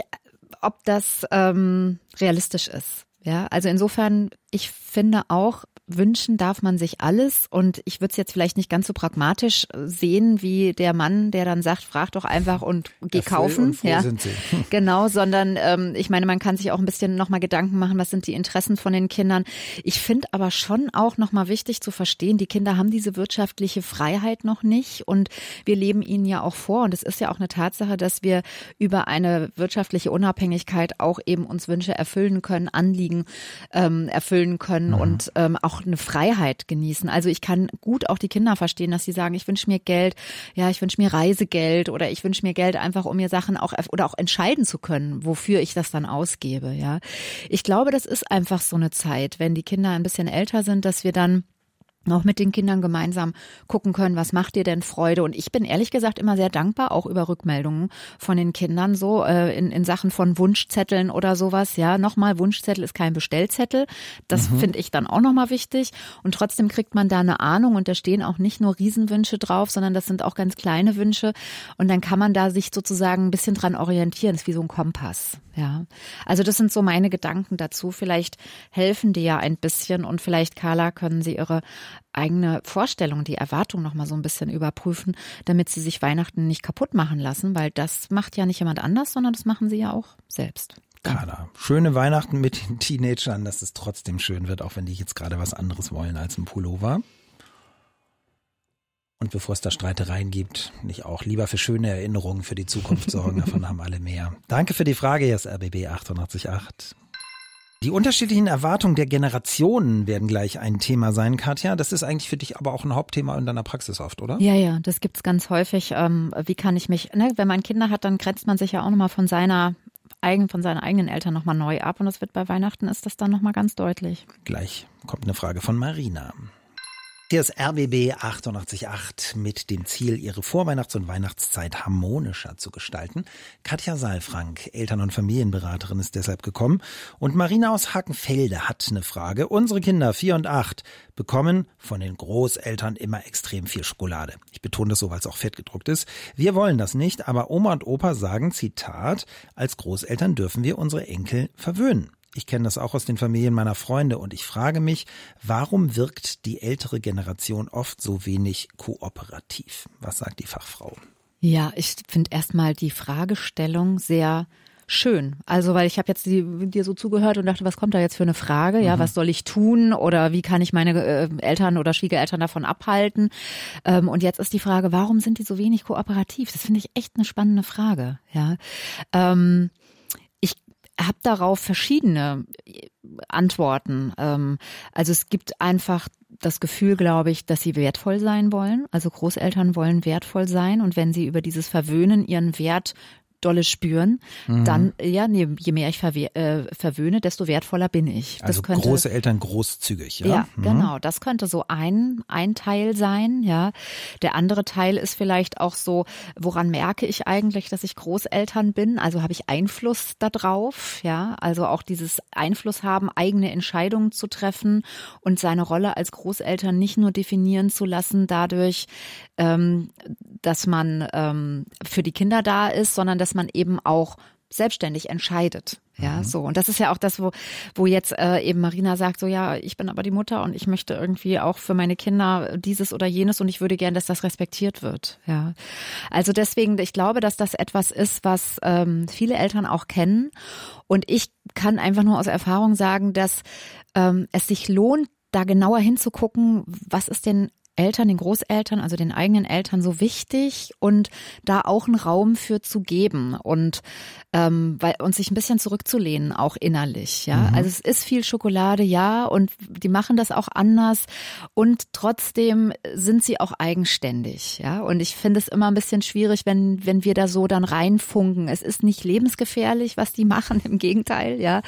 ob das ähm, realistisch ist. Ja, also insofern, ich finde auch, wünschen darf man sich alles und ich würde es jetzt vielleicht nicht ganz so pragmatisch sehen wie der Mann, der dann sagt, frag doch einfach und geh Erfüll kaufen. Und ja, genau, sondern ähm, ich meine, man kann sich auch ein bisschen nochmal Gedanken machen, was sind die Interessen von den Kindern. Ich finde aber schon auch nochmal wichtig zu verstehen, die Kinder haben diese wirtschaftliche Freiheit noch nicht und wir leben ihnen ja auch vor und es ist ja auch eine Tatsache, dass wir über eine wirtschaftliche Unabhängigkeit auch eben uns Wünsche erfüllen können, Anliegen ähm, erfüllen können mhm. und ähm, auch eine Freiheit genießen. Also ich kann gut auch die Kinder verstehen, dass sie sagen, ich wünsche mir Geld, ja, ich wünsche mir Reisegeld oder ich wünsche mir Geld einfach, um mir Sachen auch oder auch entscheiden zu können, wofür ich das dann ausgebe, ja. Ich glaube, das ist einfach so eine Zeit, wenn die Kinder ein bisschen älter sind, dass wir dann auch mit den Kindern gemeinsam gucken können, was macht dir denn Freude? Und ich bin ehrlich gesagt immer sehr dankbar, auch über Rückmeldungen von den Kindern, so äh, in, in Sachen von Wunschzetteln oder sowas. Ja, nochmal, Wunschzettel ist kein Bestellzettel. Das mhm. finde ich dann auch nochmal wichtig. Und trotzdem kriegt man da eine Ahnung und da stehen auch nicht nur Riesenwünsche drauf, sondern das sind auch ganz kleine Wünsche. Und dann kann man da sich sozusagen ein bisschen dran orientieren. Das ist wie so ein Kompass. Ja, also das sind so meine Gedanken dazu. Vielleicht helfen die ja ein bisschen und vielleicht, Carla, können Sie Ihre eigene Vorstellung, die Erwartung noch mal so ein bisschen überprüfen, damit sie sich Weihnachten nicht kaputt machen lassen, weil das macht ja nicht jemand anders, sondern das machen sie ja auch selbst. Carla, schöne Weihnachten mit den Teenagern, dass es trotzdem schön wird, auch wenn die jetzt gerade was anderes wollen als ein Pullover. Und bevor es da Streitereien gibt, nicht auch lieber für schöne Erinnerungen für die Zukunft sorgen, davon haben alle mehr. Danke für die Frage, jetzt RBB 888. Die unterschiedlichen Erwartungen der Generationen werden gleich ein Thema sein, Katja. Das ist eigentlich für dich aber auch ein Hauptthema in deiner Praxis oft, oder? Ja, ja, das gibt's ganz häufig. Ähm, wie kann ich mich, ne, wenn man Kinder hat, dann grenzt man sich ja auch nochmal von seiner eigen, von seinen eigenen Eltern nochmal neu ab und das wird bei Weihnachten ist das dann nochmal ganz deutlich. Gleich kommt eine Frage von Marina. Hier ist RBB 888 mit dem Ziel, ihre Vorweihnachts- und Weihnachtszeit harmonischer zu gestalten. Katja Saalfrank, Eltern- und Familienberaterin, ist deshalb gekommen. Und Marina aus Hakenfelde hat eine Frage. Unsere Kinder, vier und acht, bekommen von den Großeltern immer extrem viel Schokolade. Ich betone das so, weil es auch fett gedruckt ist. Wir wollen das nicht, aber Oma und Opa sagen, Zitat, als Großeltern dürfen wir unsere Enkel verwöhnen. Ich kenne das auch aus den Familien meiner Freunde und ich frage mich, warum wirkt die ältere Generation oft so wenig kooperativ? Was sagt die Fachfrau? Ja, ich finde erstmal die Fragestellung sehr schön. Also, weil ich habe jetzt die, dir so zugehört und dachte, was kommt da jetzt für eine Frage? Ja, mhm. was soll ich tun oder wie kann ich meine äh, Eltern oder Schwiegereltern davon abhalten? Ähm, und jetzt ist die Frage, warum sind die so wenig kooperativ? Das finde ich echt eine spannende Frage. Ja. Ähm, habe darauf verschiedene äh, Antworten. Ähm, also es gibt einfach das Gefühl, glaube ich, dass sie wertvoll sein wollen. Also Großeltern wollen wertvoll sein und wenn sie über dieses Verwöhnen ihren Wert dolle spüren, mhm. dann, ja, nee, je mehr ich äh, verwöhne, desto wertvoller bin ich. Das also könnte, große Eltern großzügig, ja? Ja, mhm. genau. Das könnte so ein, ein Teil sein, ja. Der andere Teil ist vielleicht auch so, woran merke ich eigentlich, dass ich Großeltern bin? Also habe ich Einfluss darauf, ja. Also auch dieses Einfluss haben, eigene Entscheidungen zu treffen und seine Rolle als Großeltern nicht nur definieren zu lassen dadurch, ähm, dass man ähm, für die Kinder da ist, sondern dass man eben auch selbstständig entscheidet. Ja, mhm. so. Und das ist ja auch das, wo, wo jetzt äh, eben Marina sagt, so ja, ich bin aber die Mutter und ich möchte irgendwie auch für meine Kinder dieses oder jenes und ich würde gern, dass das respektiert wird. Ja. Also deswegen, ich glaube, dass das etwas ist, was ähm, viele Eltern auch kennen. Und ich kann einfach nur aus Erfahrung sagen, dass ähm, es sich lohnt, da genauer hinzugucken, was ist denn Eltern, den Großeltern, also den eigenen Eltern so wichtig und da auch einen Raum für zu geben und ähm, weil und sich ein bisschen zurückzulehnen, auch innerlich. Ja, mhm. also es ist viel Schokolade, ja, und die machen das auch anders und trotzdem sind sie auch eigenständig. Ja, und ich finde es immer ein bisschen schwierig, wenn wenn wir da so dann reinfunken. Es ist nicht lebensgefährlich, was die machen, im Gegenteil. Ja,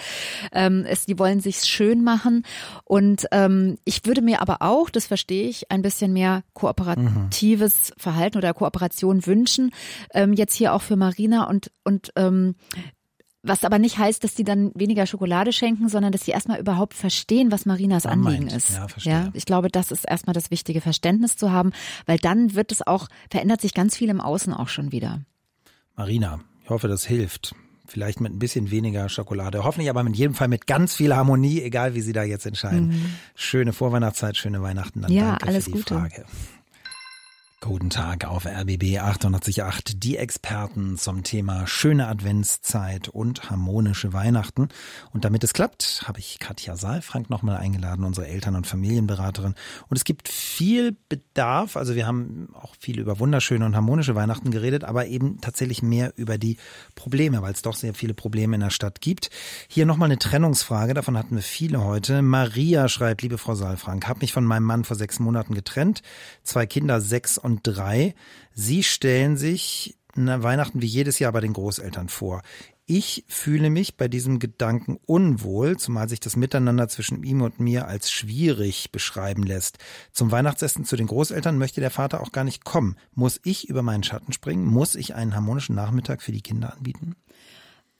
ähm, es, die wollen sich's schön machen und ähm, ich würde mir aber auch, das verstehe ich, ein bisschen bisschen mehr kooperatives mhm. Verhalten oder Kooperation wünschen. Ähm, jetzt hier auch für Marina und, und ähm, was aber nicht heißt, dass die dann weniger Schokolade schenken, sondern dass sie erstmal überhaupt verstehen, was Marinas Anliegen ist. Ja, verstehe. ja, ich glaube, das ist erstmal das wichtige Verständnis zu haben, weil dann wird es auch, verändert sich ganz viel im Außen auch schon wieder. Marina, ich hoffe, das hilft. Vielleicht mit ein bisschen weniger Schokolade. Hoffentlich aber mit jedem Fall mit ganz viel Harmonie, egal wie Sie da jetzt entscheiden. Mhm. Schöne Vorweihnachtszeit, schöne Weihnachten. Dann ja, danke alles für die Gute. Frage. Guten Tag auf RBB 888, die Experten zum Thema schöne Adventszeit und harmonische Weihnachten. Und damit es klappt, habe ich Katja Saalfrank nochmal eingeladen, unsere Eltern- und Familienberaterin. Und es gibt viel Bedarf, also wir haben auch viel über wunderschöne und harmonische Weihnachten geredet, aber eben tatsächlich mehr über die Probleme, weil es doch sehr viele Probleme in der Stadt gibt. Hier nochmal eine Trennungsfrage, davon hatten wir viele heute. Maria schreibt, liebe Frau Saalfrank, habe mich von meinem Mann vor sechs Monaten getrennt, zwei Kinder, sechs und und drei. Sie stellen sich Weihnachten wie jedes Jahr bei den Großeltern vor. Ich fühle mich bei diesem Gedanken unwohl, zumal sich das Miteinander zwischen ihm und mir als schwierig beschreiben lässt. Zum Weihnachtsessen zu den Großeltern möchte der Vater auch gar nicht kommen. Muss ich über meinen Schatten springen? Muss ich einen harmonischen Nachmittag für die Kinder anbieten?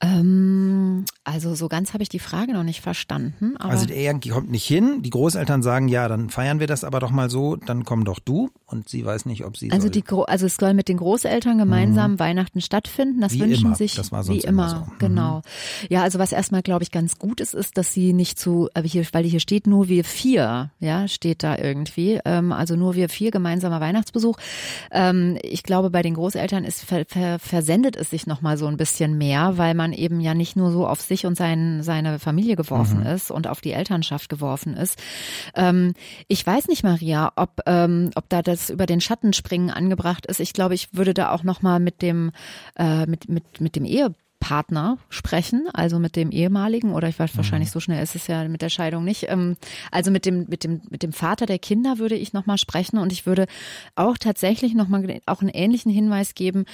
Ähm, also so ganz habe ich die Frage noch nicht verstanden. also er kommt nicht hin. Die Großeltern sagen, ja, dann feiern wir das aber doch mal so. Dann komm doch du. Und sie weiß nicht, ob sie. Also die also es soll mit den Großeltern gemeinsam mhm. Weihnachten stattfinden. Das wie wünschen immer. sich das war wie immer. immer so. Genau. Mhm. Ja, also was erstmal glaube ich ganz gut ist, ist, dass sie nicht zu, aber hier, weil hier steht nur wir vier, ja, steht da irgendwie. Ähm, also nur wir vier gemeinsamer Weihnachtsbesuch. Ähm, ich glaube, bei den Großeltern ist ver, ver, versendet es sich noch mal so ein bisschen mehr, weil man eben ja nicht nur so auf sich und sein, seine Familie geworfen mhm. ist und auf die Elternschaft geworfen ist. Ähm, ich weiß nicht, Maria, ob, ähm, ob da das über den Schattenspringen angebracht ist. Ich glaube, ich würde da auch noch mal mit dem, äh, mit, mit, mit dem Partner sprechen, also mit dem ehemaligen oder ich weiß mhm. wahrscheinlich so schnell ist es ja mit der Scheidung nicht. Ähm, also mit dem mit dem mit dem Vater der Kinder würde ich noch mal sprechen und ich würde auch tatsächlich noch mal auch einen ähnlichen Hinweis geben.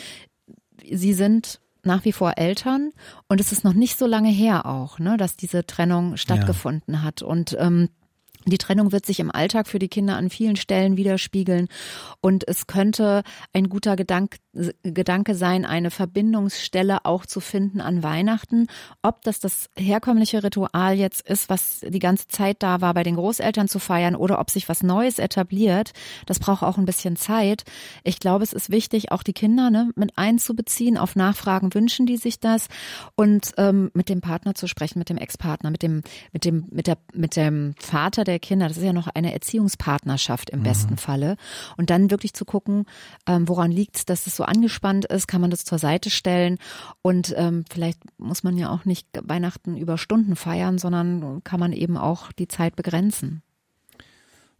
Sie sind nach wie vor Eltern und es ist noch nicht so lange her auch, ne, dass diese Trennung stattgefunden ja. hat und ähm, die Trennung wird sich im Alltag für die Kinder an vielen Stellen widerspiegeln und es könnte ein guter Gedanke, Gedanke sein, eine Verbindungsstelle auch zu finden an Weihnachten. Ob das das herkömmliche Ritual jetzt ist, was die ganze Zeit da war, bei den Großeltern zu feiern oder ob sich was Neues etabliert, das braucht auch ein bisschen Zeit. Ich glaube, es ist wichtig, auch die Kinder ne, mit einzubeziehen. Auf Nachfragen wünschen die sich das und ähm, mit dem Partner zu sprechen, mit dem Ex-Partner, mit dem, mit dem, mit der, mit dem Vater der Kinder. Das ist ja noch eine Erziehungspartnerschaft im mhm. besten Falle. Und dann wirklich zu gucken, ähm, woran liegt es, dass es so angespannt ist, kann man das zur Seite stellen. Und ähm, vielleicht muss man ja auch nicht Weihnachten über Stunden feiern, sondern kann man eben auch die Zeit begrenzen.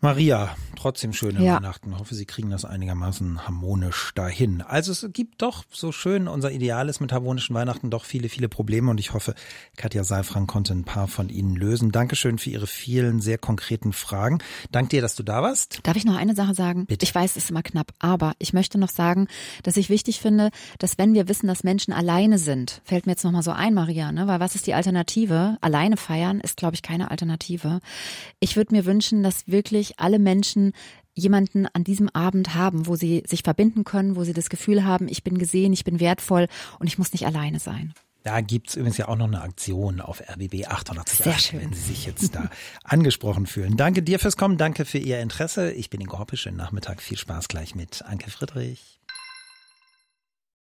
Maria, trotzdem schöne ja. Weihnachten. Ich hoffe, Sie kriegen das einigermaßen harmonisch dahin. Also es gibt doch, so schön unser Ideal ist mit harmonischen Weihnachten, doch viele, viele Probleme und ich hoffe, Katja Seifrang konnte ein paar von Ihnen lösen. Dankeschön für Ihre vielen sehr konkreten Fragen. Dank dir, dass du da warst. Darf ich noch eine Sache sagen? Bitte. Ich weiß, es ist immer knapp, aber ich möchte noch sagen, dass ich wichtig finde, dass wenn wir wissen, dass Menschen alleine sind, fällt mir jetzt nochmal so ein, Maria, ne? weil was ist die Alternative? Alleine feiern ist, glaube ich, keine Alternative. Ich würde mir wünschen, dass wirklich alle Menschen jemanden an diesem Abend haben, wo sie sich verbinden können, wo sie das Gefühl haben, ich bin gesehen, ich bin wertvoll und ich muss nicht alleine sein. Da gibt's übrigens ja auch noch eine Aktion auf RBB 880, Sehr schön. wenn Sie sich jetzt da angesprochen fühlen. Danke dir fürs Kommen, danke für Ihr Interesse. Ich bin Ingo Hoppisch, Nachmittag viel Spaß gleich mit Anke Friedrich.